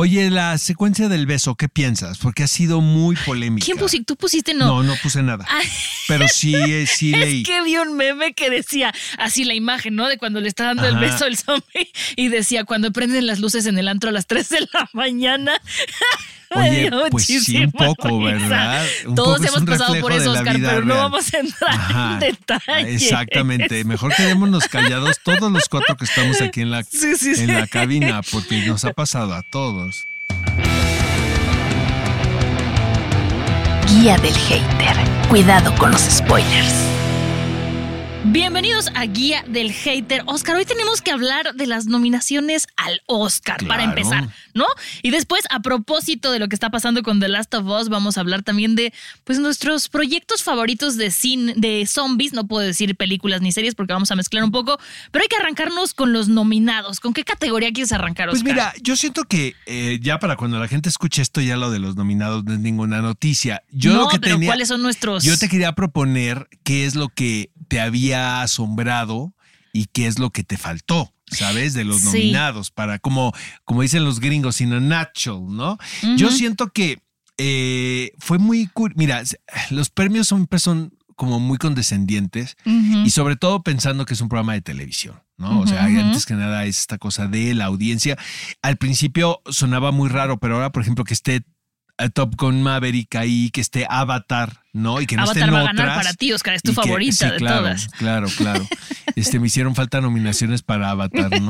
Oye, la secuencia del beso, ¿qué piensas? Porque ha sido muy polémica. ¿Quién pusiste? ¿Tú pusiste no? No, no puse nada. Ay. Pero sí, eh, sí leí. Es que vi un meme que decía así la imagen, ¿no? De cuando le está dando el beso el zombie y decía cuando prenden las luces en el antro a las 3 de la mañana. Me Oye, dio pues sí, un poco, risa. ¿verdad? Un Todos poco hemos pasado por eso, Oscar, vida pero no real. vamos a entrar Ajá, en detalle. Exactamente. Mejor quedémonos callados todos los cuatro que estamos aquí en la, Sí, sí, sí. en la cabina, porque nos ha pasado a todos. Guía del hater. Cuidado con los spoilers. Bienvenidos a Guía del Hater. Oscar, hoy tenemos que hablar de las nominaciones al Oscar para empezar, ¿no? Y después, a propósito de lo que está pasando con The Last of Us, vamos a hablar también de pues nuestros proyectos favoritos de cine, de zombies. No puedo decir películas ni series porque vamos a mezclar un poco, pero hay que arrancarnos con los nominados. ¿Con qué categoría quieres arrancar, Pues Oscar? mira, yo siento que eh, ya para cuando la gente escuche esto, ya lo de los nominados no es ninguna noticia. Yo no, lo que pero tenía, ¿cuáles son nuestros? Yo te quería proponer qué es lo que te había asombrado y qué es lo que te faltó. ¿Sabes? De los Sí. nominados, para como, como dicen los gringos, in a nutshell, ¿no? Yo siento que eh, fue muy. cur- Mira, los premios siempre son como muy condescendientes y sobre todo pensando que es un programa de televisión, ¿no? O sea, antes que nada es esta cosa de la audiencia. Al principio sonaba muy raro, pero ahora, por ejemplo, que esté eh, Top Gun Maverick ahí, que esté Avatar, ¿no? Y que no Avatar estén va a ganar para ti, Oscar, es tu que- favorita sí, de claro, todas. Claro, claro. Este, me hicieron falta nominaciones para Avatar, ¿no?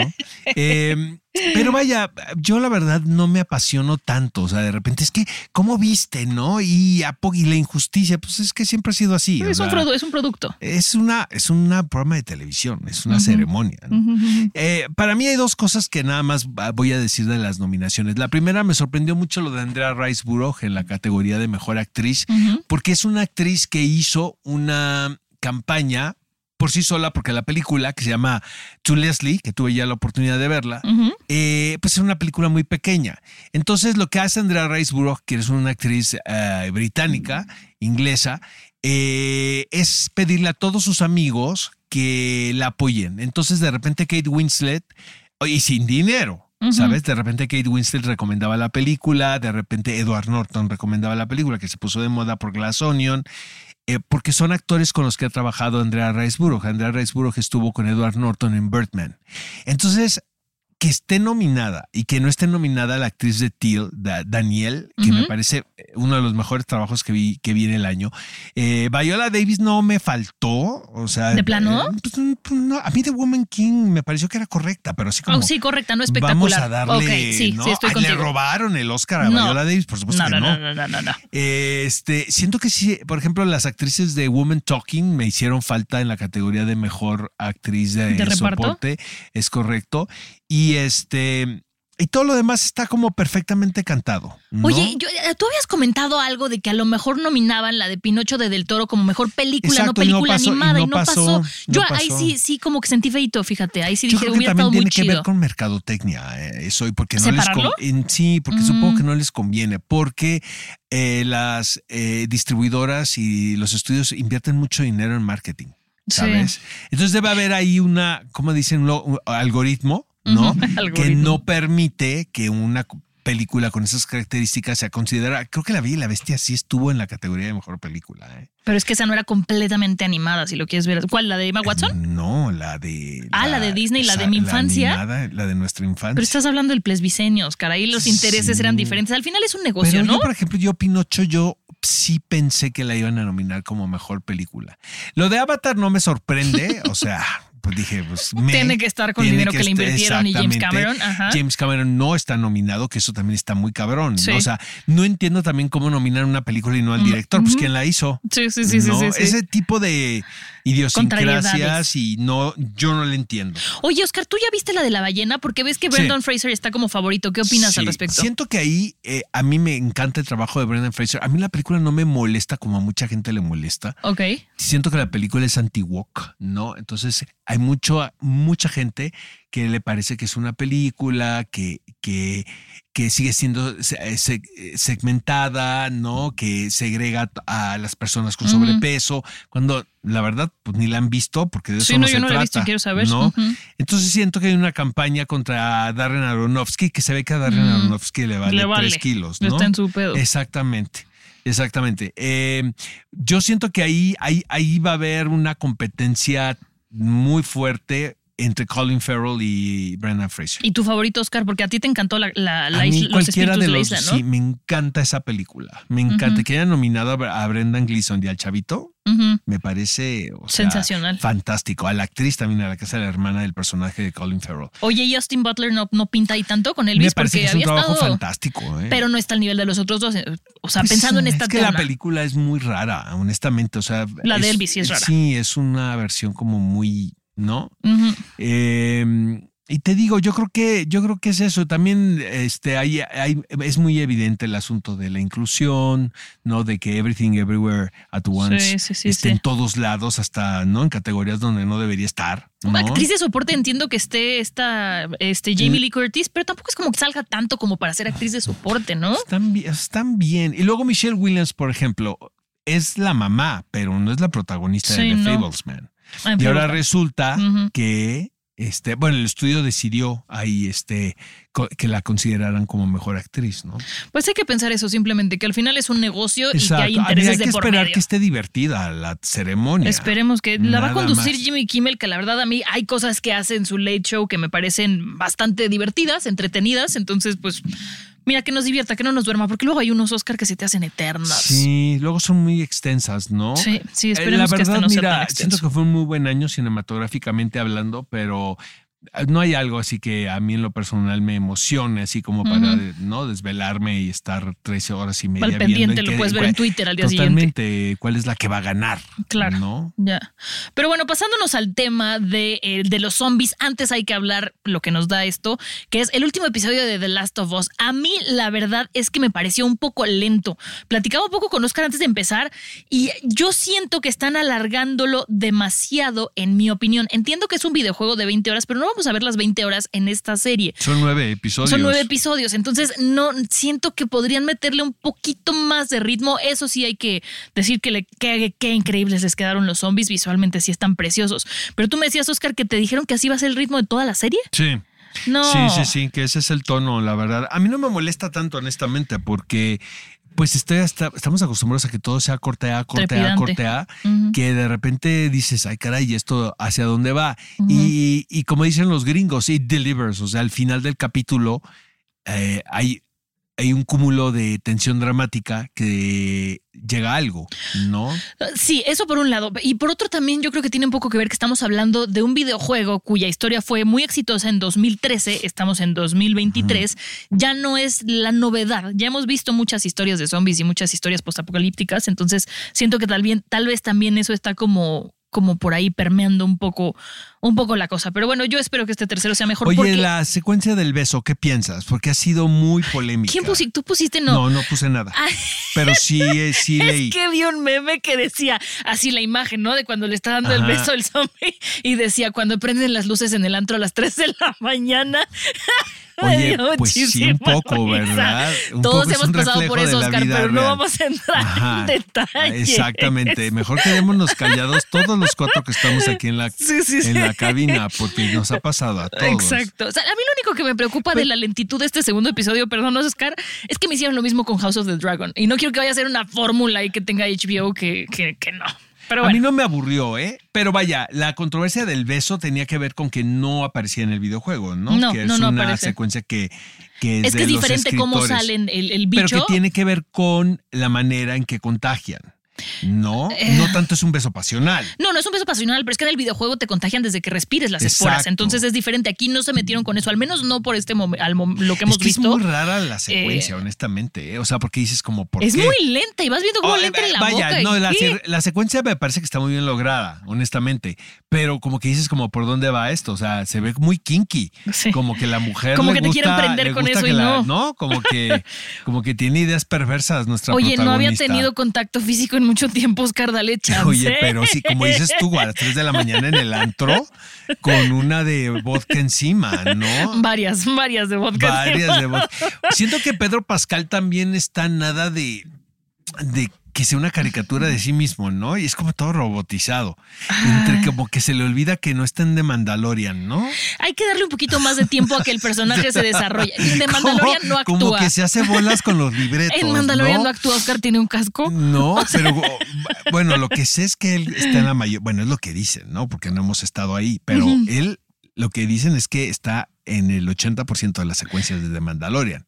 Eh, pero vaya, yo la verdad no me apasiono tanto. O sea, de repente es que, ¿cómo viste, no? Y, y la injusticia, pues es que siempre ha sido así. Es un, sea, es un producto. es una, es una programa de televisión, es una ceremonia. Eh, para mí hay dos cosas que nada más voy a decir de las nominaciones. La primera me sorprendió mucho lo de Andrea Riseborough en la categoría de mejor actriz, porque es una actriz que hizo una campaña por sí sola, porque la película que se llama To Leslie, que tuve ya la oportunidad de verla, eh, pues es una película muy pequeña. Entonces, lo que hace Andrea Riseborough, que es una actriz eh, británica, inglesa, eh, es pedirle a todos sus amigos que la apoyen. Entonces, de repente, Kate Winslet, y sin dinero. ¿Sabes? De repente Kate Winslet recomendaba la película, de repente Edward Norton recomendaba la película que se puso de moda por Glass Onion, eh, porque son actores con los que ha trabajado Andrea Riseborough. Andrea Riseborough estuvo con Edward Norton en Birdman. Entonces, que esté nominada y que no esté nominada la actriz de Teal, Da- Daniel, que me parece uno de los mejores trabajos que vi, que vi en el año. Eh, Viola Davis no me faltó, o sea... ¿De plano? eh, pues, pues, no, a mí de Woman King me pareció que era correcta, pero así como... Oh, sí, correcta, no espectacular. Vamos a darle. Sí, ¿no? sí, estoy contigo. Le robaron el Oscar a No. Viola Davis, por supuesto no, que no, no. no, no, no, no. Este, siento que sí, por ejemplo, las actrices de Woman Talking me hicieron falta en la categoría de mejor actriz de, ¿De reparto? soporte, es correcto. Y este, y todo lo demás está como perfectamente cantado. ¿no? Oye, yo- eh, tú habías comentado algo de que a lo mejor nominaban la de Pinocho de Del Toro como mejor película, Exacto, no y no película pasó, animada, y no no, pasó, pasó. no Yo ahí pasó. sí, sí, como que sentí feito, fíjate. Ahí sí Yo dije, creo que hubiera también estado muy tiene que ver con mercadotecnia, eh, eso, y porque no les en- sí, porque Mm. supongo que no les conviene, porque eh, las eh, distribuidoras y los estudios invierten mucho dinero en marketing, Sí. ¿sabes? Entonces debe haber ahí una, ¿cómo dicen? Un algoritmo, que no permite que una película con esas características sea considerada. Creo que La Bella y la Bestia sí estuvo en la categoría de mejor película. ¿eh? Pero es que esa no era completamente animada, si lo quieres ver. ¿Cuál? ¿La de Emma Watson? No, la de. Ah, la de Disney, la de mi infancia. animada, la de nuestra infancia. Pero estás hablando del plesbicenio, Oscar. Ahí los intereses Sí. eran diferentes. Al final es un negocio, Pero ¿no? yo, por ejemplo, yo Pinocho, yo sí pensé que la iban a nominar como mejor película. Lo de Avatar no me sorprende, o sea, pues dije, pues me- Tiene que estar con el dinero que le invirtieron y James. Cameron, ajá. James Cameron no está nominado, que eso también está muy cabrón. ¿no? O sea, no entiendo también cómo nominar una película y no al director, pues quién la hizo. Sí, sí, sí, sí, ¿no? sí, sí. Ese tipo de. Idiosincrasias y no, yo no le entiendo. Oye, Oscar, ¿tú ya viste la de la ballena? Porque ves que Brendan Fraser está como favorito. ¿Qué opinas Sí, al respecto? Siento que ahí eh, a mí me encanta el trabajo de Brendan Fraser. A mí la película no me molesta como a mucha gente le molesta. Ok. Siento que la película es anti-woke, ¿no? Entonces hay mucho, mucha gente que le parece que es una película que, que, que sigue siendo se- se- segmentada, ¿no? Que segrega a las personas con sobrepeso, cuando la verdad pues ni la han visto porque de eso Sí, no, no, se yo no la he trata, visto y quiero saber. ¿no? Entonces siento que hay una campaña contra Darren Aronofsky que se ve que a Darren Mm. Aronofsky le vale, Le vale. tres kilos, ¿no? Está en su pedo. Exactamente. Exactamente. Eh, yo siento que ahí, ahí, ahí va a haber una competencia muy fuerte entre Colin Farrell y Brendan Fraser. ¿Y tu favorito, Oscar? Porque a ti te encantó la, la- la a isla- los cualquiera espíritus de de la los isla, ¿no? sí, me encanta esa película. Me encanta que hayan nominado a Brendan Gleeson y al chavito. Me parece o sea, Sensacional. fantástico. A la actriz también, a la que es la hermana del personaje de Colin Farrell. Oye, ¿y Austin Butler no, no pinta ahí tanto con Me Elvis parece porque que es un había trabajo estado. fantástico. ¿eh? Pero no está al nivel de los otros dos. eh, O sea, Pues, pensando en esta Es que la película es muy rara, honestamente. O sea, La de Elvis sí es rara. Sí, es una versión como muy, ¿no? Eh, y te digo, yo creo que, yo creo que es eso. También este, hay, hay- es muy evidente el asunto de la inclusión, ¿no? De que everything everywhere at once Sí, sí, sí, esté en todos lados, hasta, ¿no? En categorías donde no debería estar. ¿no? Actriz de soporte entiendo que esté esta este, Jamie Lee Curtis, pero tampoco es como que salga tanto como para ser actriz de soporte, ¿no? Están, están bien. Y luego Michelle Williams, por ejemplo, es la mamá, pero no es la protagonista de The no. Fablesman. Ah, Y ahora resulta que, este, bueno, el estudio decidió ahí, este, que la consideraran como mejor actriz, ¿no? Pues hay que pensar eso simplemente, que al final es un negocio y que hay intereses hay de que por esperar medio. que esté divertida la ceremonia. Esperemos que la va a conducir más. Jimmy Kimmel, que la verdad a mí hay cosas que hace en su late show que me parecen bastante divertidas, entretenidas. Entonces, pues, mira, que nos divierta, que no nos duerma, porque luego hay unos Oscar que se te hacen eternas. Sí, luego son muy extensas, ¿no? Sí, sí, Eh, esperemos la que este verdad, no sea tan mira, extenso. siento que fue un muy buen año cinematográficamente hablando, pero eh, no hay algo así que a mí en lo personal me emocione, así como para no desvelarme y estar 13 horas y media Al pendiente, en lo qué- puedes ver en Twitter al día siguiente. Totalmente, cuál es la que va a ganar. Claro. ¿No? Ya. Pero bueno, pasándonos al tema de, eh, de los zombies, antes hay que hablar lo que nos da esto, que es el último episodio de The Last of Us. A mí, la verdad es que me pareció un poco lento. Platicaba un poco con Oscar antes de empezar y yo siento que están alargándolo demasiado, en mi opinión. Entiendo que es un videojuego de 20 horas, pero no vamos a ver las 20 horas en esta serie. Son nueve episodios. Son nueve episodios, entonces no siento que podrían meterle un poquito más de ritmo. Eso sí hay que decir que le que, que increíbles les quedaron los zombies visualmente, sí están preciosos. Pero tú me decías, Oscar, que te dijeron que así va a ser el ritmo de toda la serie. Sí. No. Sí, sí, sí, que ese es el tono, la verdad. A mí no me molesta tanto, honestamente, porque pues estoy hasta, estamos acostumbrados a que todo sea corte A, corte A, corte A, que de repente dices, ay caray, ¿y esto hacia dónde va? y, y como dicen los gringos, it delivers, o sea, al final del capítulo eh, hay, hay un cúmulo de tensión dramática que llega a algo, ¿no? Sí, eso por un lado. Y por otro también yo creo que tiene un poco que ver que estamos hablando de un videojuego cuya historia fue muy exitosa en 2013, estamos en 2023, ya no es la novedad. Ya hemos visto muchas historias de zombies y muchas historias postapocalípticas, entonces siento que tal, bien, tal vez también eso está como como por ahí permeando un poco un poco la cosa, pero bueno, yo espero que este tercero sea mejor Oye, porque la secuencia del beso, ¿qué piensas? Porque ha sido muy polémica. ¿Quién pusiste? Tú pusiste no. No, no puse nada. Ay. Pero sí, eh, sí leí. Es que vi un meme que decía así la imagen, ¿no? De cuando le está dando el beso al zombie y decía cuando prenden las luces en el antro a las 3 de la mañana. Oye, pues sí, un poco. ¿verdad? Un Todos poco hemos pasado por eso, Oscar, pero no vamos a entrar Ajá. en detalle. Exactamente. Mejor quedémonos callados todos los cuatro que estamos aquí en la, Sí, sí, sí. en la cabina, porque nos ha pasado a todos. Exacto. O sea, a mí lo único que me preocupa de la lentitud de este segundo episodio, perdón, Oscar, es que me hicieron lo mismo con House of the Dragon. Y no quiero que vaya a ser una fórmula y que tenga HBO que, que, que no. Pero A mí no me aburrió, ¿eh? Pero vaya, la controversia del beso tenía que ver con que no aparecía en el videojuego, ¿no? No, que es no una aparece. secuencia que, que es, Es que es los diferente cómo salen el, el Pero bicho. que tiene que ver con la manera en que contagian. No, Eh. no tanto es un beso pasional. No, no es un beso pasional, pero es que en el videojuego te contagian desde que respires las Exacto. esporas. Entonces es diferente. Aquí no se metieron con eso, al menos no por este momento, lo que hemos es que visto. es muy rara la secuencia, honestamente. ¿eh? O sea, porque dices como, ¿por Es qué? muy lenta y vas viendo cómo Oh, le entra en la vaya, boca. no, la, la secuencia me parece que está muy bien lograda, honestamente. Pero como que dices como por dónde va esto. O sea, se ve muy kinky. Sí. Como que la mujer. Como le que te quieren gusta- prender con gusta eso y la- no. Como que, como que tiene ideas perversas nuestra Oye, no había tenido contacto físico en mucho tiempo, Oscar, dale chance. Oye, pero sí, como dices tú, a las 3 de la mañana en el antro, con una de vodka encima, ¿no? Varias, varias de vodka. Varias de vodka. Siento que Pedro Pascal también está nada de, de que sea una caricatura de sí mismo, ¿no? Y es como todo robotizado. Entre como que se le olvida que no está en The Mandalorian, ¿no? Hay que darle un poquito más de tiempo a que el personaje se desarrolle. De Mandalorian no actúa. Como que se hace bolas con los libretos. en Mandalorian no, ¿no? actúa, Oscar tiene un casco. No, pero bueno, lo que sé es que él está en la mayor, bueno, es lo que dicen, ¿no? Porque no hemos estado ahí, pero él lo que dicen es que está en el 80% de las secuencias de The Mandalorian,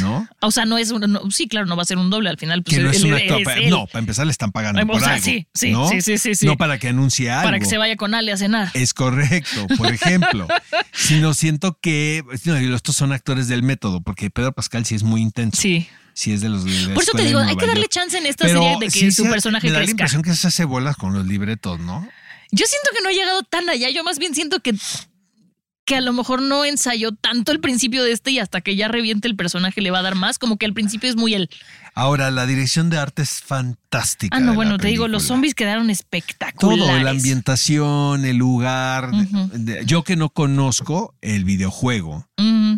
¿no? O sea, no es un. no- sí, claro, no va a ser un doble al final. Pues que no es él- un actor. es pa- él. No, para empezar le están pagando O por sea, algo, sí, sí, ¿no? sí, sí, sí, sí. No para que anuncie algo. Para que se vaya con Ale a cenar. Es correcto, por ejemplo. Sino siento que no, estos son actores del método, porque Pedro Pascal sí es muy intenso. Sí. Sí es de los de la Por eso te digo, hay que darle York. chance en esta Pero serie de que sí su se- personaje me da la crezca. impresión que se hace bolas con los libretos, ¿no? Yo siento que no ha llegado tan allá. Yo más bien siento que, que a lo mejor no ensayó tanto el principio de este y hasta que ya reviente el personaje le va a dar más. Como que al principio es muy él. Ahora, la dirección de arte es fantástica. Ah, no, bueno, te digo, los zombies quedaron espectaculares. Todo, la ambientación, el lugar. De- yo que no conozco el videojuego,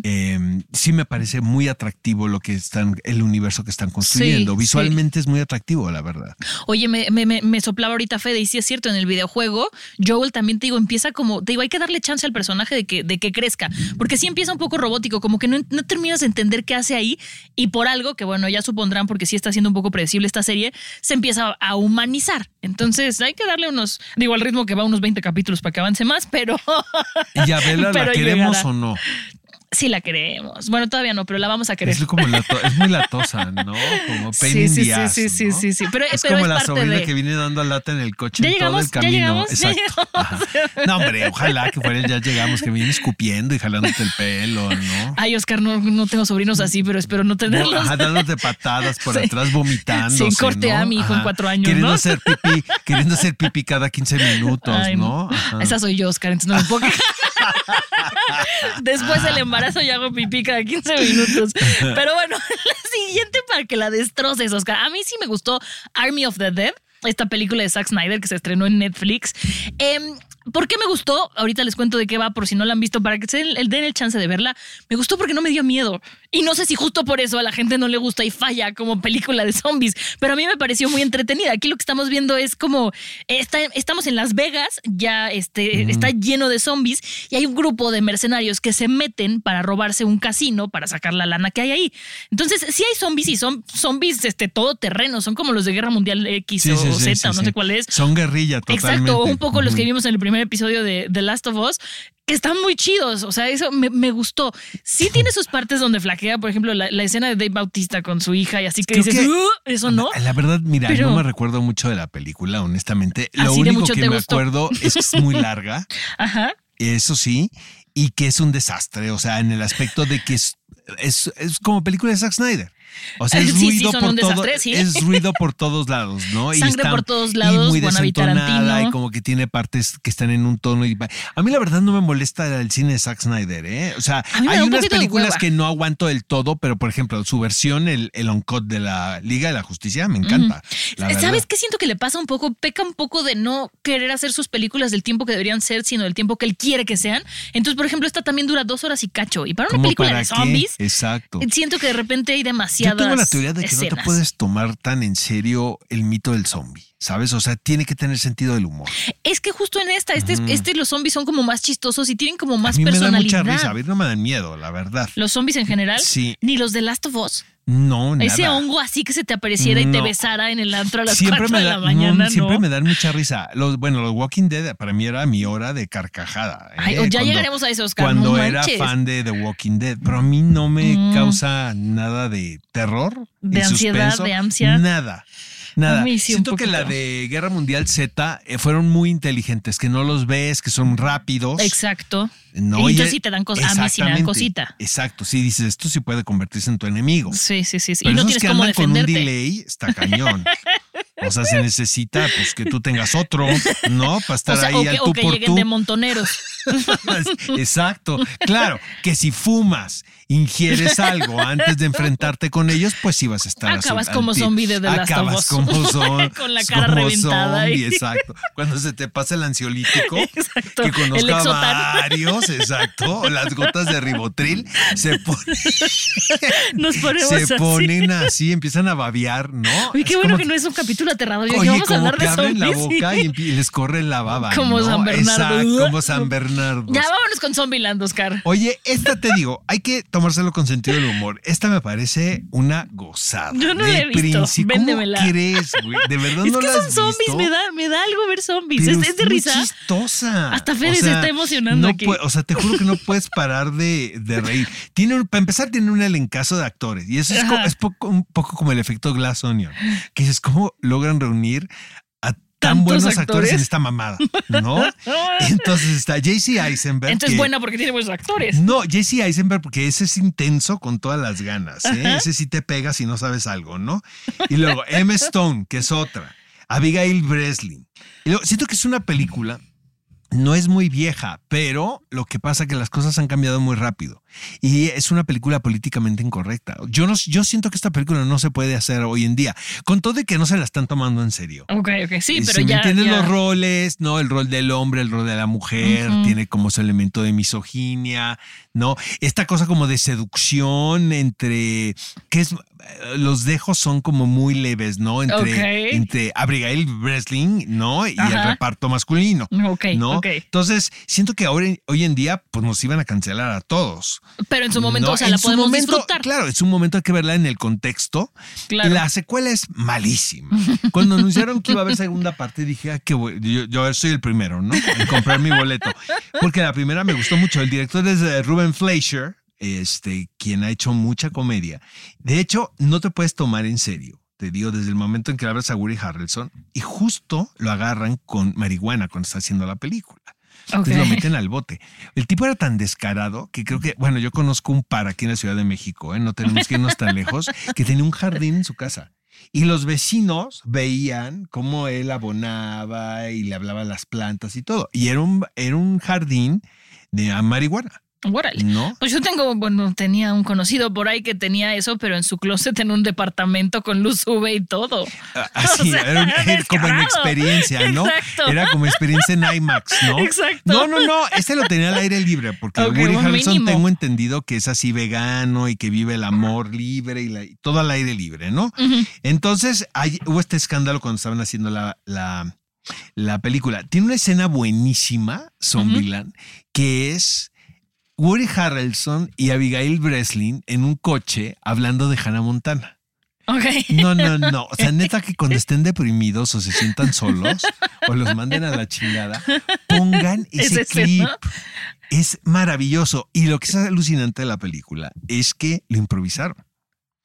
eh, sí me parece muy atractivo lo que están, el universo que están construyendo. Sí, Visualmente es muy atractivo, la verdad. Oye, me, me, me- soplaba ahorita Fede y sí es cierto, en el videojuego, Joel también te digo, empieza como, te digo, hay que darle chance al personaje de que, de que crezca, porque sí empieza un poco robótico, como que no, no terminas de entender qué hace ahí y por algo que bueno, ya porque sí está siendo un poco predecible esta serie, se empieza a humanizar. Entonces hay que darle unos, digo, al ritmo que va unos 20 capítulos para que avance más, pero ¿Y a Bella la queremos llegará. o no? Sí la queremos. Bueno, todavía no, pero la vamos a querer. Es como lato- es muy latosa, ¿no? Como Pain Sí, sí, sí, sí, ¿no? sí, sí. Pero, Es pero como es la parte sobrina de. que viene dando lata en el coche Ya en todo llegamos, el ya camino. llegamos, ya Exacto. llegamos. Ajá. No, hombre, ojalá que fuera el ya llegamos, que viene escupiendo y jalándote el pelo, ¿no? Ay, Oscar, no, no tengo sobrinos así, pero espero no tenerlos. Ajá, dándote patadas por atrás, vomitando. Sí, corte a mi hijo en cuatro años, Queriendo ¿no? hacer pipí, queriendo hacer pipí cada 15 minutos, Ay, ¿no? Ajá. Esa soy yo, Oscar, entonces no me puedo. Después del embarazo ya hago pipí cada 15 minutos. Pero bueno, la siguiente para que la destroces, Oscar. A mí sí me gustó Army of the Dead, esta película de Zack Snyder que se estrenó en Netflix. Em, ¿Por qué me gustó? Ahorita les cuento de qué va, por si no la han visto, para que se den el, den el chance de verla. Me gustó porque no me dio miedo. Y no sé si justo por eso a la gente no le gusta y falla como película de zombies, pero a mí me pareció muy entretenida. Aquí lo que estamos viendo es como está- estamos en Las Vegas, ya este, está lleno de zombies y hay un grupo de mercenarios que se meten para robarse un casino para sacar la lana que hay ahí. Entonces, sí hay zombies y son zombies este, todoterreno, son como los de Guerra Mundial X Sí, o sí, Z, o no sé cuál es. Son guerrilla totalmente. Exacto, un poco los que vimos en el primer episodio de The Last of Us, que están muy chidos. O sea, eso me, me gustó. Sí tiene sus partes donde flaquea, por ejemplo, la, la escena de Dave Bautista con su hija y así que Creo dices, que- "Uh", eso no. La verdad, mira, Pero- no me recuerdo mucho de la película, honestamente. Lo único que me gustó. acuerdo es que es muy larga, Ajá. eso sí, y que es un desastre. O sea, en el aspecto de que es, es, es como película de Zack Snyder. O sea, es Sí, ruido por un todo, desastre, es ruido por todos lados, ¿no? Sangre por todos lados, y muy desentonada y como que tiene partes que están en un tono. Y, a mí la verdad no me molesta el cine de Zack Snyder, ¿eh? O sea, hay un unas películas que no aguanto del todo, pero por ejemplo, su versión, el, el on-cut de la Liga de la Justicia, me encanta. ¿Sabes qué siento que le pasa un poco? Peca un poco de no querer hacer sus películas del tiempo que deberían ser, sino del tiempo que él quiere que sean. Entonces, por ejemplo, esta también dura dos horas y cacho. Y para una ¿Cómo película para de qué? zombies, Exacto. siento que de repente hay Yo demasiadas tengo la teoría de que no te puedes tomar tan en serio el mito del zombie, ¿sabes? O sea, tiene que tener sentido del humor. Es que justo en esta, este, este los zombies son como más chistosos y tienen como más a mí me da personalidad. mucha risa, a mí no me dan miedo, la verdad. Los zombies en general, Sí. ni los de Last of Us. No, nada. Ese hongo así que se te apareciera y te besara en el antro a las siempre 4 me de da, la mañana, no, siempre ¿no? me dan mucha risa. Los, bueno, los Walking Dead para mí era mi hora de carcajada. ¿eh? Ay, ya llegaremos a eso, Oscar, Cuando era fan de The Walking Dead, pero a mí no me Mm. causa nada de terror, De ansiedad, suspenso, de ansia. nada. Nada. Sí, Siento que la de Guerra Mundial Z eh, fueron muy inteligentes, que no los ves, que son rápidos. Exacto. No, y y- entonces sí te dan cosas. A mí sí me dan cosita. Exacto, sí, dices, esto sí puede convertirse en tu enemigo. Sí, sí, sí. sí. Pero Y no esos tienes que cómo andan con un delay está cañón. O sea, se necesita pues que tú tengas otro, ¿no? Para estar O sea, ahí o al que, tú o que por lleguen tú. de montoneros. Exacto. Claro, que si fumas, ingieres algo antes de enfrentarte con ellos, pues sí vas a estar Acabas azul- como al zombie de The Last of Acabas Us. como son, Con la cara como reventada zombie, exacto. Cuando se te pasa el ansiolítico, Exacto. que El conozco a Exotan. varios, exacto, o las gotas de ribotril, se, pon- Nos ponemos se así. ponen así, empiezan a babear, ¿no? Oye, qué Es bueno como que no es un capítulo aterrador. Yo, Oye, vamos a como hablar que de abren la zombies. boca y, les corre la baba. Como ¿no? San Bernardo. Exacto, como San Bernardo. Ya vámonos con Zombieland, Oscar. Oye, esta te digo, hay que tomárselo con sentido del humor. Esta me parece una gozada. Yo no de la he visto. principio. ¿Cómo Véndemela. crees, güey? ¿De verdad Es no que la son has zombies, visto? me da, me da algo ver zombies. Pero Es, es de muy risa. chistosa. Hasta Fede se está emocionando no aquí. o sea, te juro que no puedes parar de, de reír. Tiene, un- para empezar, tiene un elencazo de actores. Y eso es, poco- un poco como el efecto Glass Onion. Que dices, ¿cómo logran reunir a tan ¿Tantos buenos actores? actores? en esta mamada? ¿No? Entonces está JC Eisenberg. Entonces, que- buena porque tiene buenos actores. no, Jesse Eisenberg, porque ese es intenso con todas las ganas. ¿eh? Ese sí te pega si no sabes algo, ¿no? Y luego Emma Stone, que es otra. Abigail Breslin. Y luego, siento que es una película, no es muy vieja, pero lo que pasa es que las cosas han cambiado muy rápido. Y es una película políticamente incorrecta. Yo, no, yo siento que esta película no se puede hacer hoy en día, con todo de que no se la están tomando en serio. Ok, ok, sí, pero si ya. ya- los roles, ¿no? El rol del hombre, el rol de la mujer, tiene como su elemento de misoginia, ¿no? Esta cosa como de seducción entre, que es, los dejos son como muy leves, ¿no? Entre, entre Abigail Breslin, ¿no? Y el reparto masculino. Ok, ¿no? Entonces, siento que ahora, hoy en día, pues nos iban a cancelar a todos. Pero en su momento, ¿no? o sea, la podemos momento, disfrutar. Claro, es un momento hay que verla en el contexto. Claro. La secuela es malísima. Cuando anunciaron que iba a haber segunda parte, dije, ah, qué bueno. Yo, yo soy el primero, ¿no? En comprar mi boleto. Porque la primera me gustó mucho. El director es eh, Ruben Fleischer, este, quien ha hecho mucha comedia. De hecho, no te puedes tomar en serio. Te digo, desde el momento en que abres a Woody Harrelson y justo lo agarran con marihuana cuando está haciendo la película. Entonces lo meten al bote. El tipo era tan descarado que creo que, bueno, yo conozco un par aquí en la Ciudad de México, ¿eh? no tenemos que irnos tan lejos, que tenía un jardín en su casa. Y los vecinos veían cómo él abonaba y le hablaba a las plantas y todo. Y era un, era un jardín de marihuana, Órale. ¿no? Pues yo tengo, bueno, tenía un conocido por ahí que tenía eso, pero en su closet en un departamento con luz UV y todo. Así, O sea, era, un- era como en experiencia, ¿no? Exacto. Era como experiencia en IMAX, ¿no? Exacto. No, no, no, este lo tenía al aire libre, porque Ok, Woody Harrelson mínimo. tengo entendido que es así vegano y que vive el amor libre y, la- y todo al aire libre, ¿no? Entonces hay- hubo este escándalo cuando estaban haciendo la, la, la película. Tiene una escena buenísima, Zombieland, que es Woody Harrelson y Abigail Breslin en un coche hablando de Hannah Montana. Ok. No, no, no. O sea, neta que cuando estén deprimidos o se sientan solos o los manden a la chingada, pongan ese Ese clip. Es maravilloso. Y lo que es alucinante de la película es que lo improvisaron.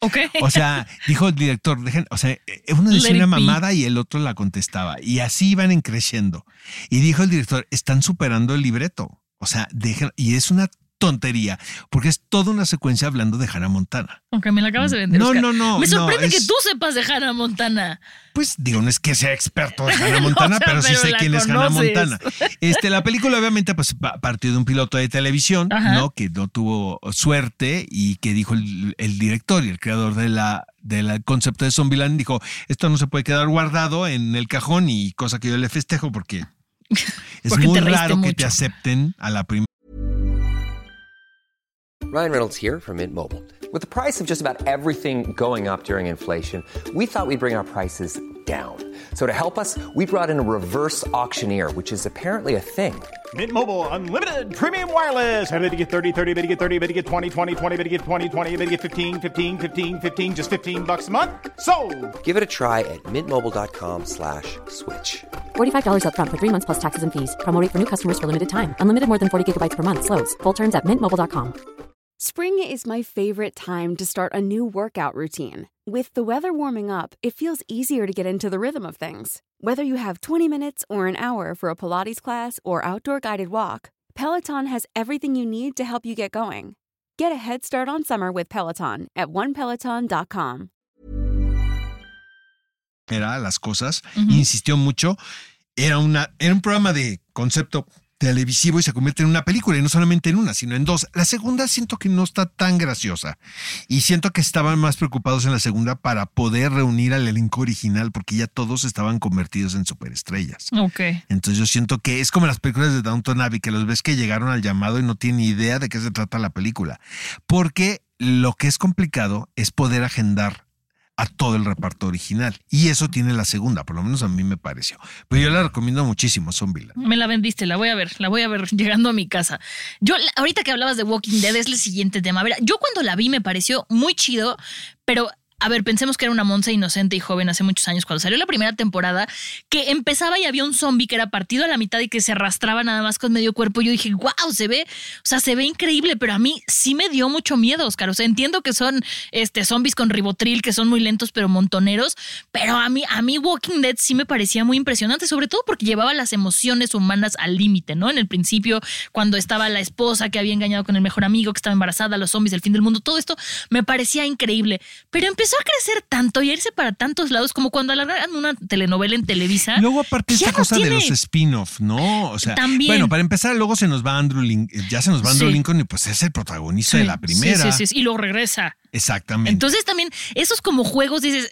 Ok. O sea, dijo el director, dejen, o sea, eh, uno decía una mamada y el otro la contestaba. Y así iban en creciendo. Y dijo el director, están superando el libreto. O sea, dejen, y es una tontería, porque es toda una secuencia hablando de Hannah Montana. Ok, me la acabas de vender. No, Oscar. no, no, Me no, sorprende que tú sepas de Hannah Montana. Pues digo, no es que sea experto en Hannah Montana, O sea, pero sí sé quién es Hannah. Montana. Este, la película obviamente pues pa- partió de un piloto de televisión, Ajá. ¿no? Que no tuvo suerte y que dijo el, el director y el creador de la del concepto de Zombieland dijo, esto no se puede quedar guardado en el cajón y cosa que yo le festejo porque es Porque muy raro que te mucho. acepten a la primera. Ryan Reynolds here from Mint Mobile. With the price of just about everything going up during inflation, we thought we'd bring our prices down. So to help us, we brought in a reverse auctioneer, which is apparently a thing. Mint Mobile unlimited premium wireless. Ready to get 30, 30, bit to get 30, bit to get 20, 20, 20, bit to get 20, 20, bit to get 15, 15, 15, 15 just 15 bucks a month. So, Give it a try at mintmobile.com slash switch. $45 upfront for three months plus taxes and fees. Promo rate for new customers for limited time. Unlimited more than 40 gigabytes per month. Slows. Full terms at mintmobile.com. Spring is my favorite time to start a new workout routine. With the weather warming up, it feels easier to get into the rhythm of things. Whether you have 20 minutes or an hour for a Pilates class or outdoor guided walk, Peloton has everything you need to help you get going. Get a head start on summer with Peloton at onepeloton.com. Era las cosas, insistió mucho. Era, una, era un programa de concepto televisivo y se convierte en una película, y no solamente en una, sino en dos. La segunda siento que no está tan graciosa, y siento que estaban más preocupados en la segunda para poder reunir al elenco original, porque ya todos estaban convertidos en superestrellas. Ok. Entonces yo siento que es como las películas de Downton Abbey, que los ves que llegaron al llamado y no tienen idea de qué se trata la película. Porque lo que es complicado es poder agendar a todo el reparto original. Y eso tiene la segunda, por lo menos a mí me pareció. Pero yo la recomiendo muchísimo, Zombieland. Me la vendiste, la voy a ver, la voy a ver llegando a mi casa. Yo, ahorita que hablabas de Walking Dead, es el siguiente tema. A ver, yo cuando la vi me pareció muy chido, pero. A ver, pensemos que era una monza inocente y joven hace muchos años, cuando salió la primera temporada, que empezaba y había un zombie que era partido a la mitad y que se arrastraba nada más con medio cuerpo. Yo dije, wow, se ve, o sea, se ve increíble, pero a mí sí me dio mucho miedo, Oscar. O sea, entiendo que son este, zombies con ribotril, que son muy lentos, pero montoneros, pero a mí, a mí Walking Dead sí me parecía muy impresionante, sobre todo porque llevaba las emociones humanas al límite, ¿no? En el principio, cuando estaba la esposa que había engañado con el mejor amigo, que estaba embarazada, los zombies, el fin del mundo, todo esto me parecía increíble. Pero empezó a crecer tanto y a irse para tantos lados, como cuando alargan una telenovela en Televisa. Luego, aparte, esta cosa de los spin-off, ¿no? O sea, También. bueno, para empezar, luego se nos va Andrew Lincoln, ya se nos va Andrew Sí. Lincoln y pues es el protagonista de la primera. Sí, sí, sí, y luego regresa. Exactamente. Entonces también esos como juegos dices,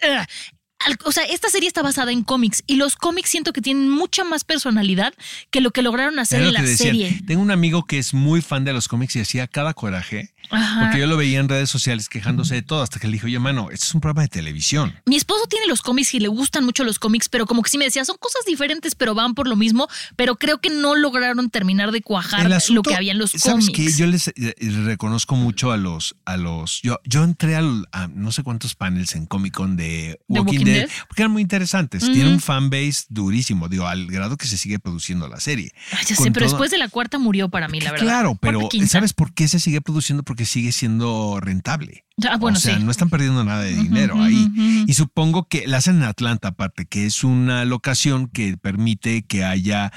o sea, esta serie está basada en cómics y los cómics siento que tienen mucha más personalidad que lo que lograron hacer en que la decían. serie. Tengo un amigo que es muy fan de los cómics y hacía cada coraje, Ajá. porque yo lo veía en redes sociales quejándose de todo, hasta que le dijo, oye, mano, este es un programa de televisión. Mi esposo tiene los cómics y le gustan mucho los cómics, pero como que sí me decía, son cosas diferentes, pero van por lo mismo, pero creo que no lograron terminar de cuajar lo que había en los ¿sabes cómics. qué? Yo les eh, reconozco mucho a los, a los, yo, yo entré al, a no sé cuántos panels en Comic Con de ¿De Walking, Porque eran muy interesantes. Ujú. Tiene un fanbase durísimo, digo, al grado que se sigue produciendo la serie. Ay, ya Con sé, pero todo- después de la cuarta murió para mí, la verdad. Claro, pero. ¿sabes por qué se sigue produciendo? Porque sigue siendo rentable. Ah, bueno, o sea, sí. no están perdiendo nada de dinero ahí. Y supongo que la hacen en Atlanta, aparte, que es una locación que permite que haya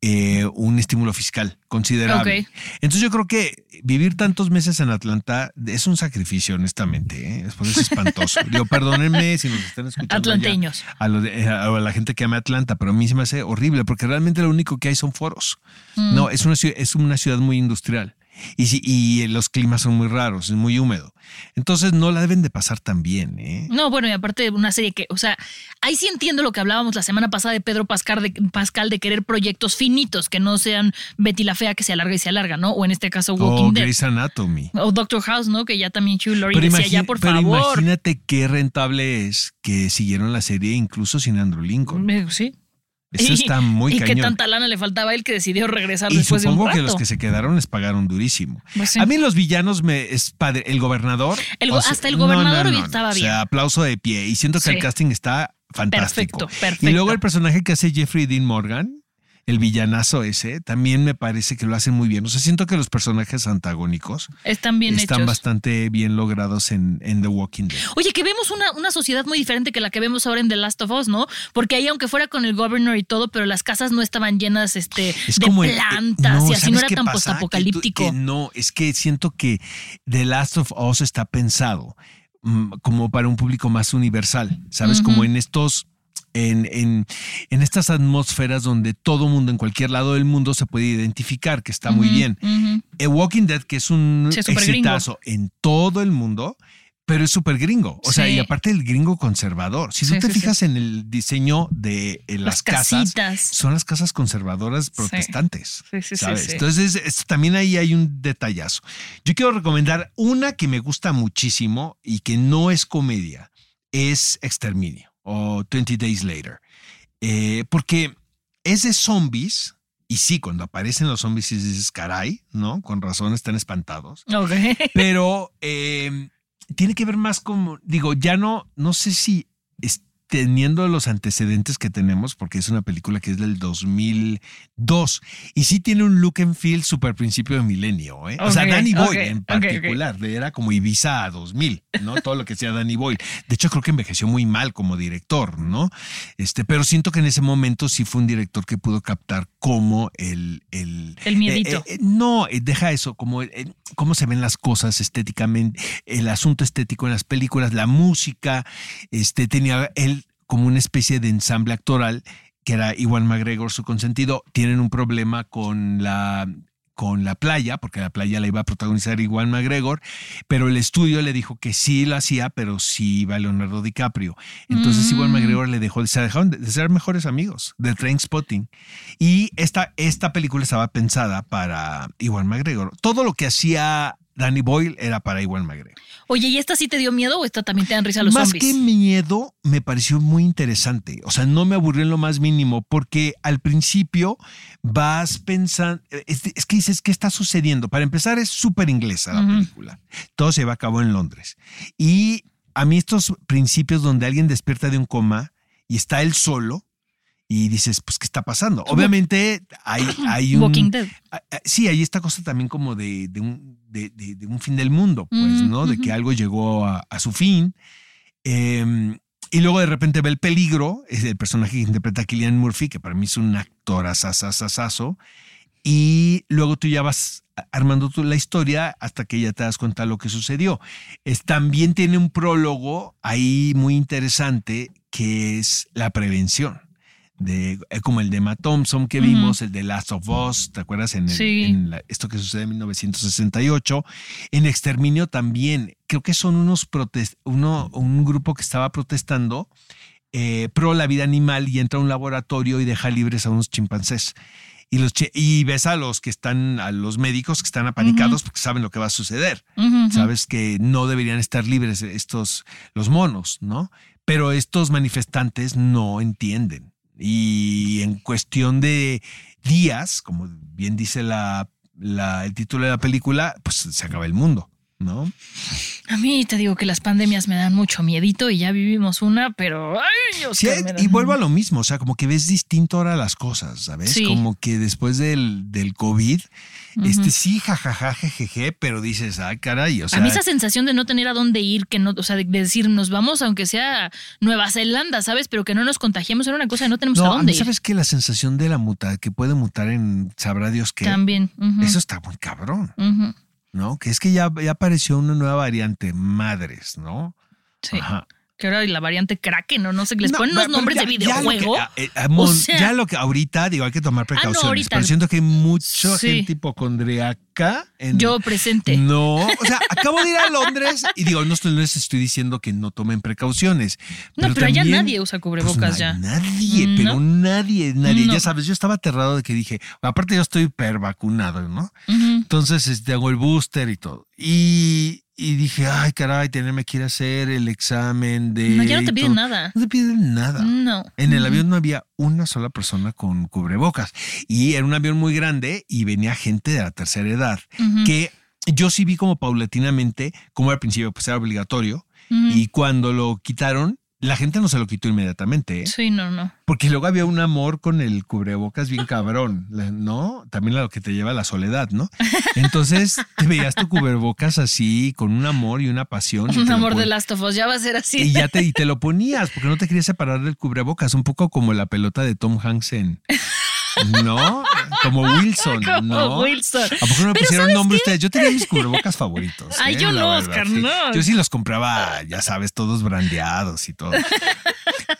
eh, un estímulo fiscal considerable. Entonces yo creo que vivir tantos meses en Atlanta es un sacrificio, honestamente. ¿eh? Por eso es espantoso. Digo, perdónenme si nos están escuchando. Atlanteños. a, lo de- a la gente que ama Atlanta, pero a mí se me hace horrible porque realmente lo único que hay son foros. Mm. No, es una, es una ciudad muy industrial. Y, si- y los climas son muy raros, es muy húmedo. Entonces no la deben de pasar tan bien, ¿eh? No, bueno, y aparte de una serie que, o sea, ahí sí entiendo lo que hablábamos la semana pasada de Pedro Pascal de, Pascal de querer proyectos finitos, que no sean Betty la Fea que se alarga y se alarga, ¿no? O en este caso Walking O Dead. Grey's Anatomy. O Doctor House, ¿no? Que ya también Hugh Laurie Pero, decía, ya por pero favor. imagínate qué rentable es que siguieron la serie incluso sin Andrew Lincoln. Eh, Sí. Eso Y- está muy Y cañón. qué tanta lana le faltaba a él que decidió regresar Y después de un supongo que los que se quedaron les pagaron durísimo. Pues sí. A mí los villanos me es padre. El gobernador. El go- o sea, hasta el gobernador estaba O bien. sea, aplauso de pie. Y siento que Sí. el casting está fantástico. Perfecto, perfecto. Y luego el personaje que hace Jeffrey Dean Morgan, el villanazo ese, también me parece que lo hacen muy bien. O sea, siento que los personajes antagónicos Están bien están hechos. bastante bien logrados en, en The Walking Dead. Oye, que vemos una, una sociedad muy diferente que la que vemos ahora en The Last of Us, ¿no? Porque ahí, aunque fuera con el governor y todo, pero las casas no estaban llenas este, Es de como el- eh, plantas y así ¿sabes no era tan pasa? Que tú- postapocalíptico. que no, es que siento que The Last of Us está pensado mm, como para un público más universal, ¿sabes? Como en estos. En, en, en estas atmósferas donde todo mundo en cualquier lado del mundo se puede identificar, que está muy bien. ujú. Eh, Walking Dead, que es un Sí, es súper gringo. exitazo en todo el mundo, pero es súper gringo. O sea, y aparte el gringo conservador. Si Sí, tú te fijas en el diseño de eh, las, Las casas, son las casas conservadoras protestantes. Sí, sí, sí, ¿sabes? Entonces, es- también ahí hay un detallazo. Yo quiero recomendar una que me gusta muchísimo y que no es comedia, es Exterminio o 20 Days Later. Eh, porque es de zombies. Y sí, cuando aparecen los zombies dices, caray, ¿no? Con razón están espantados. Ok. Pero eh, tiene que ver más como, digo, ya no, no sé si es teniendo los antecedentes que tenemos, porque es una película que es del 2002 y sí tiene un look and feel super principio de milenio. ¿eh? o sea, Danny Boyle en particular, era como Ibiza 2000, ¿no? Todo lo que hacía Danny Boyle. De hecho, creo que envejeció muy mal como director, ¿no? Este, pero siento que en ese momento sí fue un director que pudo captar como el... El, El miedito. eh, eh, no, eh, deja eso, como cómo se ven las cosas estéticamente, el asunto estético en las películas, la música, este tenía él como una especie de ensamble actoral que era Iwan McGregor, su consentido, tienen un problema con la con la playa, porque la playa la iba a protagonizar Iwan McGregor, pero el estudio le dijo que sí lo hacía, pero sí iba Leonardo DiCaprio. Entonces Iwan McGregor le dejó, se dejaron de ser mejores amigos, de Train Spotting. Y esta, esta película estaba pensada para Iwan McGregor. Todo lo que hacía Danny Boyle era para Iwan McGregor. Oye, ¿y esta sí te dio miedo o esta también te dan risa los Más zombies? que miedo, me pareció muy interesante. O sea, no me aburrió en lo más mínimo, porque al principio vas pensando, es, es que dices, ¿qué está sucediendo? Para empezar, es súper inglesa la película. Todo se va a cabo en Londres. Y a mí estos principios donde alguien despierta de un coma y está él solo y dices, pues, ¿qué está pasando? Obviamente hay, hay un... Walking Dead. Sí, hay esta cosa también como de, de un, de, de- de un fin del mundo, pues, Mm, ¿no? De que algo llegó a, a su fin. Eh, y luego de repente ve el peligro, es el personaje que interpreta a Killian Murphy, que para mí es un actor asasasasazo. Y luego tú ya vas armando tú la historia hasta que ya te das cuenta de lo que sucedió. Es, también tiene un prólogo ahí muy interesante que es la prevención. De, eh, como el de Matt Thompson que vimos, el de Last of Us, ¿te acuerdas? En, el- Sí. en la- esto que sucede en 1968. En Exterminio también, creo que son unos protest uno, un grupo que estaba protestando eh, pro la vida animal y entra a un laboratorio y deja libres a unos chimpancés. Y, los y ves a los que están, a los médicos que están apanicados porque saben lo que va a suceder. Sabes que no deberían estar libres estos, los monos, ¿no? Pero estos manifestantes no entienden. Y en cuestión de días, como bien dice la, la- el título de la película, pues se acaba el mundo, ¿no? A mí te digo que las pandemias me dan mucho miedito y ya vivimos una, pero ay, Oscar, Sí, dan- y vuelvo a lo mismo, o sea, como que ves distinto ahora las cosas, ¿sabes? Sí. Como que después del, del COVID, Ujú. este sí, jajaja, jejeje, pero dices, ay, caray, o sea. a mí esa sensación de no tener a dónde ir, que no, o sea, de, de decir nos vamos aunque sea Nueva Zelanda, ¿sabes? Pero que no nos contagiemos era una cosa no tenemos a no, a dónde mí ir. sabes que la sensación de la muta, que puede mutar en sabrá Dios qué. También. Eso está muy cabrón, ujú, ¿no? Que es que ya, ya apareció una nueva variante, madres, ¿no? Sí. Ajá. Que ahora la variante Kraken, ¿no? No sé, les No, ponen unos pero nombres ya- de ya lo que- videojuego. ah, eh, ah, O sea- ya lo que ahorita digo, hay que tomar precauciones, ahorita. pero siento que hay mucha Sí. gente hipocondriaca en, Yo presente. No, o sea, acabo de ir a Londres y digo, no estoy- no les estoy diciendo que no tomen precauciones. No, pero allá también, nadie usa pues, cubrebocas na- ya. Nadie, Mm, pero no. nadie, nadie. No. Ya sabes, yo estaba aterrado de que dije, aparte yo estoy per vacunado, ¿no? Entonces este, hago el booster y todo. Y, y dije, ay, caray, tenerme que ir a hacer el examen de. No, ya no te piden todo". nada. No te piden nada. No. En el Ujú. avión no había una sola persona con cubrebocas. Y era un avión muy grande y venía gente de la tercera edad. Que yo sí vi como paulatinamente, como al principio pues era obligatorio. Y cuando lo quitaron, la gente no se lo quitó inmediatamente. ¿eh? Sí, no, no. Porque luego había un amor con el cubrebocas bien cabrón, ¿no? También lo que te lleva a la soledad, ¿no? Entonces te veías tu cubrebocas así, con un amor y una pasión. Un amor de Last of Us, ya va a ser así. Y ya te, y te lo ponías, porque no te querías separar del cubrebocas, un poco como la pelota de Tom Hanks en... ¿No? Como Wilson, Como ¿no? Wilson. ¿A poco no me pusieron ¿sabes nombre qué? ustedes? Yo tenía mis cubrebocas favoritos. Ay, ¿eh? yo La no, verdad, Oscar, sí. no. Yo sí los compraba, ya sabes, todos brandeados y todo.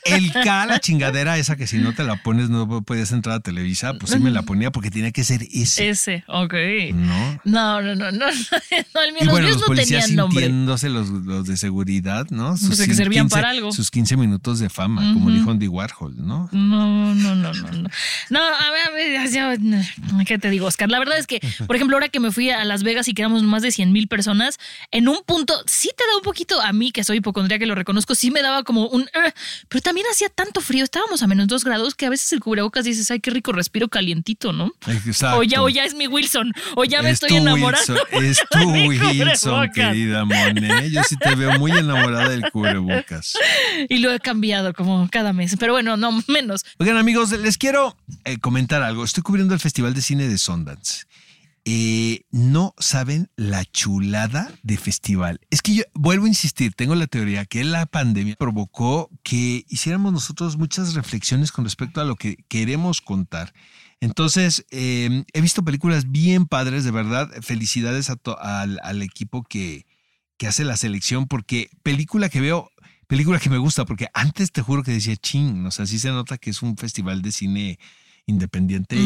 El K, la chingadera esa que si no te la pones no puedes entrar a Televisa, pues sí me la ponía porque tenía que ser ese. Ese, ok. ¿No? No, no, no, no. no, Y bueno, los no policías sintiéndose los, los de seguridad, ¿no? Pues de que quin- servían 15 para algo. Sus 15 minutos de fama, como Ujú. dijo Andy Warhol, ¿no? No, no, no, no, no. No, a ver, a ver, ¿qué te digo, Oscar? La verdad es que, por ejemplo, ahora que me fui a Las Vegas y que éramos más de 100 mil personas, en un punto sí te da un poquito, a mí que soy hipocondría, que lo reconozco, sí me daba como un... "Ugh", pero también hacía tanto frío, estábamos a menos dos grados, que a veces el cubrebocas dices, ay, qué rico, respiro calientito, ¿no? Exacto. O ya, o ya es mi Wilson, o ya me Es estoy enamorando. Wilson, es tu Wilson, querida Monet. Yo sí te veo muy enamorada del cubrebocas. Y lo he cambiado como cada mes, pero bueno, no menos. Oigan, amigos, les quiero eh, comentar algo. Estoy cubriendo el Festival de Cine de Sundance. Eh, no saben la chulada de festival. Es que yo vuelvo a insistir, tengo la teoría que la pandemia provocó que hiciéramos nosotros muchas reflexiones con respecto a lo que queremos contar. Entonces, eh, he visto películas bien padres, de verdad. Felicidades al equipo que, que hace la selección, porque película que veo, película que me gusta, porque antes te juro que decía ching, o sea, sí se nota que es un festival de cine independiente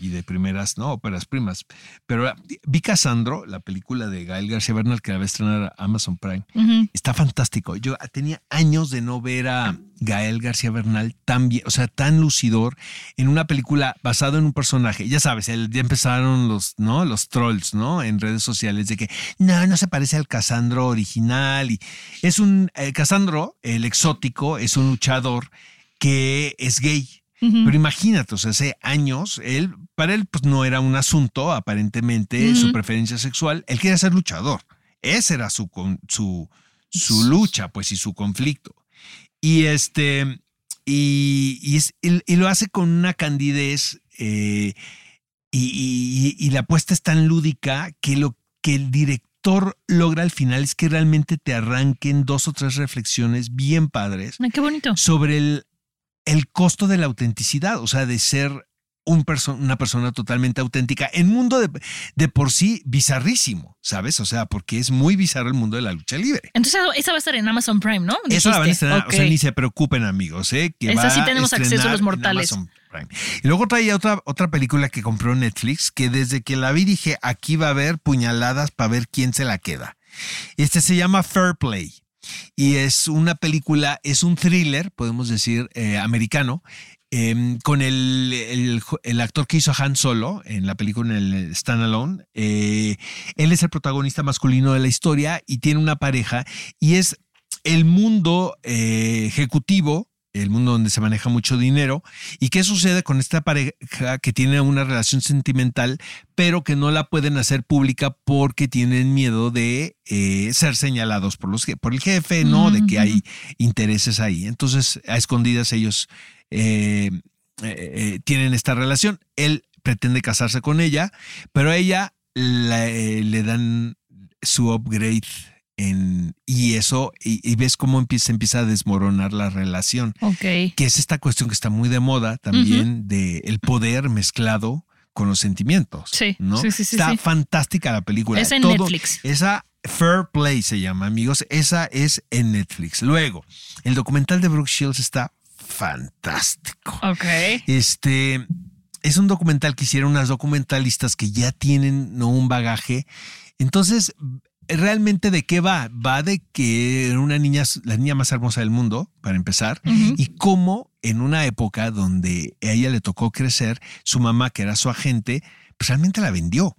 y- de primeras, no, óperas primas. Pero vi Casandro, la película de Gael García Bernal que la va a estrenar Amazon Prime. Está fantástico. Yo tenía años de no ver a Gael García Bernal tan bien, o sea, tan lucidor en una película basada en un personaje. Ya sabes, el- ya empezaron los, ¿no? Los trolls, ¿no? En redes sociales de que no, no se parece al Casandro original. Y es un eh, Casandro, el exótico, es un luchador que es gay. Pero imagínate, o sea, hace años, él, para él, pues no era un asunto, aparentemente, su preferencia sexual. Él quería ser luchador. Ese era su, con- su, su lucha, pues, y su conflicto. Y este, y, y es- y- y lo hace con una candidez, eh, y, y- y la apuesta es tan lúdica que lo que el director logra al final es que realmente te arranquen dos o tres reflexiones bien padres Ay, qué bonito. sobre el, el costo de la autenticidad, o sea, de ser un perso- una persona totalmente auténtica en un mundo de, de por sí bizarrísimo, ¿sabes? O sea, porque es muy bizarro el mundo de la lucha libre. Entonces esa va a estar en Amazon Prime, ¿no? Eso la van a estrenar, o sea, ni se preocupen amigos, ¿eh? Que Esa va sí a tenemos acceso estrenar los mortales. Prime. Y luego traía otra, otra película que compró Netflix, que desde que la vi dije, aquí va a haber puñaladas para ver quién se la queda. Este se llama Fair Play. Y es una película, es un thriller, podemos decir, eh, americano, em, con el, el, actor que hizo Han Solo en la película en el Stand Alone. Eh, él es el protagonista masculino de la historia y tiene una pareja y es el mundo eh, ejecutivo, el mundo donde se maneja mucho dinero. ¿Y qué sucede con esta pareja que tiene una relación sentimental, pero que no la pueden hacer pública porque tienen miedo de eh, ser señalados por, los, por el jefe, ¿no? De que hay intereses ahí. Entonces, a escondidas ellos eh, eh, tienen esta relación. Él pretende casarse con ella, pero a ella la- le dan su upgrade en, y eso, y, y ves cómo empieza, empieza a desmoronar la relación, Ok. que es esta cuestión que está muy de moda también de el poder mezclado con los sentimientos. Sí, ¿no? sí, sí, sí, Está sí. fantástica la película. Es en Netflix. Esa Fair Play se llama, amigos. Esa es en Netflix. Luego, el documental de Brooke Shields está fantástico. Ok. Este es un documental que hicieron unas documentalistas que ya tienen ¿no? un bagaje. Entonces, realmente de qué va? Va de que era una niña, la niña más hermosa del mundo, para empezar, y cómo en una época donde a ella le tocó crecer, su mamá, que era su agente, pues realmente la vendió,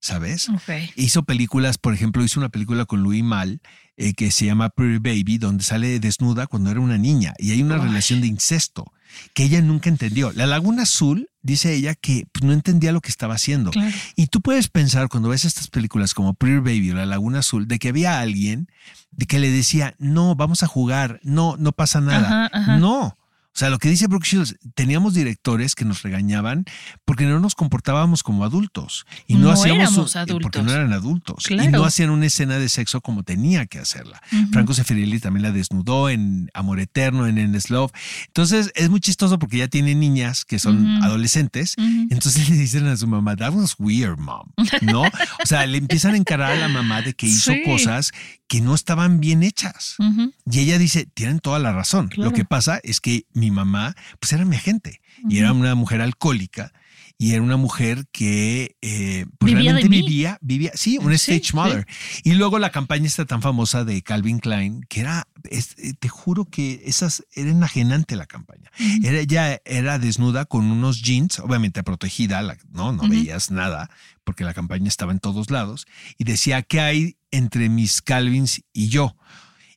¿sabes? Hizo películas, por ejemplo, hizo una película con Louis Mal eh, que se llama Pretty Baby, donde sale desnuda cuando era una niña y hay una Ay. relación de incesto que ella nunca entendió. La Laguna Azul dice ella que pues, no entendía lo que estaba haciendo. Claro. Y tú puedes pensar cuando ves estas películas como Pretty Baby o La Laguna Azul de que había alguien de que le decía, no, vamos a jugar, no, no pasa nada. Ajá, ajá. No. O sea, lo que dice Brooke Shields, teníamos directores que nos regañaban porque no nos comportábamos como adultos. Y no, No hacíamos adultos. Porque no eran adultos. Y Claro. no hacían una escena de sexo como tenía que hacerla. Franco Sefirelli también la desnudó en Amor Eterno, en Endless Love. Entonces es muy chistoso porque ya tiene niñas que son adolescentes. Entonces le dicen a su mamá, that was weird, mom. ¿No? O sea, le empiezan a encarar a la mamá de que hizo Sí. cosas que no estaban bien hechas. Y ella dice, tienen toda la razón. Claro. Lo que pasa es que mi mamá, pues era mi agente y era una mujer alcohólica. y era una mujer que eh, pues Vivía realmente vivía, vivía, sí, una Sí, stage mother. Y luego la campaña está tan famosa de Calvin Klein, que era, es- eh, te juro que esas, era enajenante la campaña. Era, ella era desnuda con unos jeans, obviamente protegida, la- no, no veías nada, porque la campaña estaba en todos lados, y decía, ¿qué hay entre mis Calvins y yo?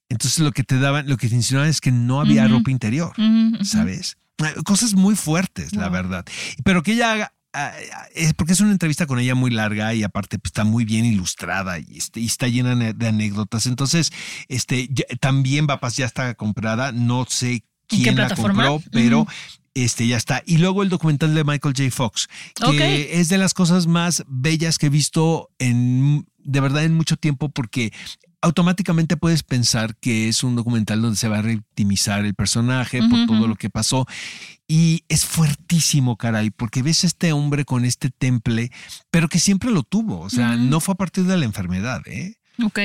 Entonces lo que te daban, lo que te insinuaban es que no había ropa interior. ¿sabes? Eh, Cosas muy fuertes, la verdad. Pero que ella haga, ah, ah, es porque es una entrevista con ella muy larga y aparte pues, está muy bien ilustrada y, este, está llena de anécdotas. Entonces, este, también Vapas ya está comprada. No sé quién la compró, pero este ya está. Y luego el documental de Michael J. Fox, que es de las cosas más bellas que he visto en de verdad en mucho tiempo porque automáticamente puedes pensar que es un documental donde se va a victimizar el personaje por todo lo que pasó y es fuertísimo, caray, porque ves a este hombre con este temple, pero que siempre lo tuvo, o sea, no fue a partir de la enfermedad, ¿eh? Ok.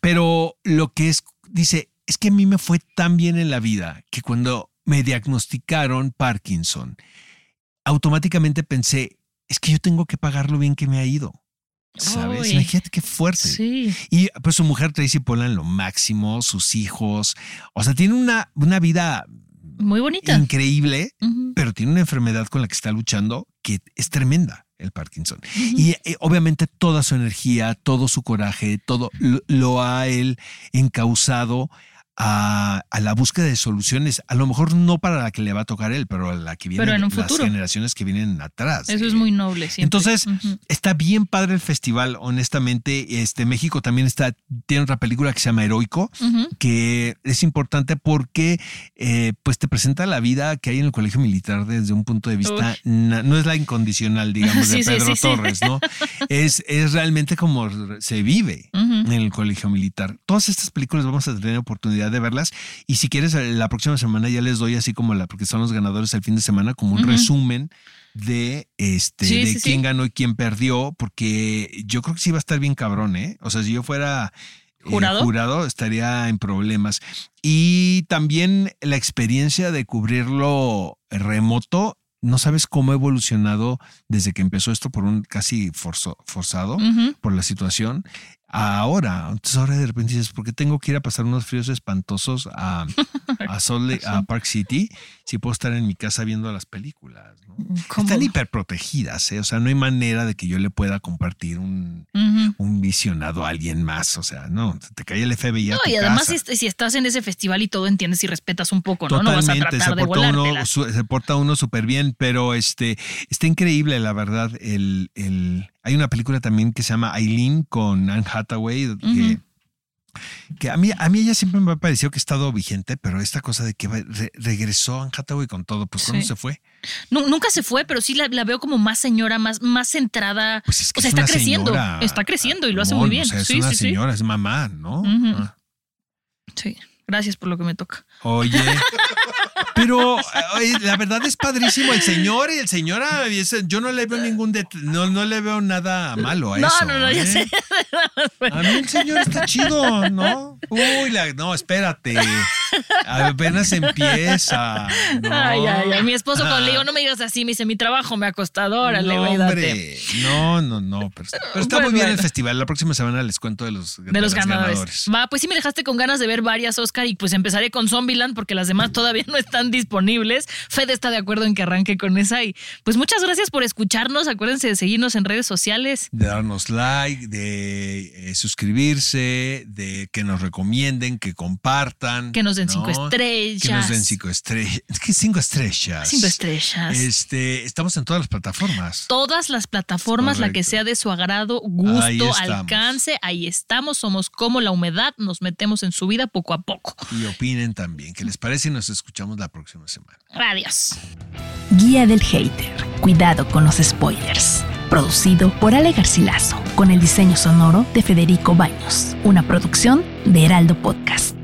Pero lo que es, dice, es que a mí me fue tan bien en la vida que cuando me diagnosticaron Parkinson, automáticamente pensé, es que yo tengo que pagar lo bien que me ha ido. ¿Sabes? Imagínate qué fuerte. Sí. Y pues su mujer Tracy Polan lo máximo, sus hijos. O sea, tiene una, una vida Muy bonita. increíble, pero tiene una enfermedad con la que está luchando que es tremenda, el Parkinson. Y eh, obviamente toda su energía, todo su coraje, todo lo, lo ha él encausado a, a la búsqueda de soluciones. A lo mejor no para la que le va a tocar él, pero a la que viene Pero en un las futuro. generaciones que vienen atrás. Eso es muy noble. siempre. entonces, está bien padre el festival, honestamente. Este México también está, tiene otra película que se llama Heroico, que es importante porque eh, pues te presenta la vida que hay en el colegio militar desde un punto de vista, na- no es la incondicional, digamos, de Sí, Pedro sí, sí. Torres, ¿no? Es, es realmente como se vive en el colegio militar. Todas estas películas vamos a tener oportunidad de verlas y si quieres la próxima semana ya les doy así como la, porque son los ganadores el fin de semana, como un resumen de este Sí, de sí, sí. quién ganó y quién perdió, porque yo creo que sí va a estar bien cabrón, ¿eh? O sea, si yo fuera eh, ¿Jurado? jurado estaría en problemas. Y también la experiencia de cubrirlo remoto, no sabes cómo ha evolucionado desde que empezó esto por un casi forzo- forzado por la situación. Ahora, entonces ahora de repente dices, ¿por qué tengo que ir a pasar unos fríos espantosos a, a, Salt Lake- a Park City si puedo estar en mi casa viendo las películas? ¿no? ¿Cómo? Están hiperprotegidas, ¿eh? o sea, no hay manera de que yo le pueda compartir un, Ujú. un visionado a alguien más, o sea, no, te cae el FBI a No, tu y además casa. si, si estás en ese festival y todo entiendes y respetas un poco, ¿no? No vas a Totalmente, tratar se de porta, uno, su- se porta uno súper bien, pero este está increíble, la verdad. El, el, hay una película también que se llama Eileen con Anne Hathaway, que, Ujú. que a, mí, a mí ella siempre me ha parecido que ha estado vigente, pero esta cosa de que re- regresó Anne Hathaway con todo, pues ¿cuándo Sí. se fue? Nu- nunca se fue, pero sí la, la veo como más señora, más, más centrada. Pues es que o sea, es está creciendo. señora, está creciendo y lo hace muy bien. O sea, es sí, una sí, señora, es mamá, ¿no? Ah. Sí. Gracias por lo que me toca. Oye, pero la verdad es padrísimo el señor y el señor, y ese- yo no le veo ningún, no, no le veo nada malo a No, eso. no, no, ya ¿eh? sé. A mí el señor está chido, ¿no? Uy, la- no, espérate. Apenas empieza. ¿no? Ay, ay, ay. Mi esposo cuando le digo, no me digas así, me dice, mi trabajo me ha costado, órale, no, hombre. No, no, no. Pero, pero está Pues muy bien el festival. La próxima semana les cuento de los, De los las ganadores. Va, pues sí me dejaste con ganas de ver varias, Oscar, y pues empezaré con Zombieland porque las demás todavía no están disponibles. Fede está de acuerdo en que arranque con esa. Y pues muchas gracias por escucharnos. Acuérdense de seguirnos en redes sociales. de darnos like, de eh, suscribirse, de que nos recomienden, que compartan. Que nos den ¿no? cinco estrellas. Que nos den cinco estrellas. ¿Qué cinco estrellas? Cinco estrellas. Este, estamos en todas las plataformas. Todas las plataformas, la que sea de su agrado, gusto, alcance, ahí estamos, somos como la humedad, nos metemos en su vida poco a poco. Y opinen también. ¿Qué les parece? Y nos escuchamos la próxima semana. Adiós. Guía del Hater. Cuidado con los spoilers. Producido por Ale Garcilaso, con el diseño sonoro de Federico Baños. Una producción de Heraldo Podcast.